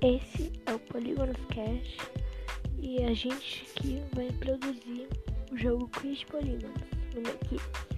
Esse é o Polygonus Cash e a gente que vai produzir o jogo Quiz no meu equipe.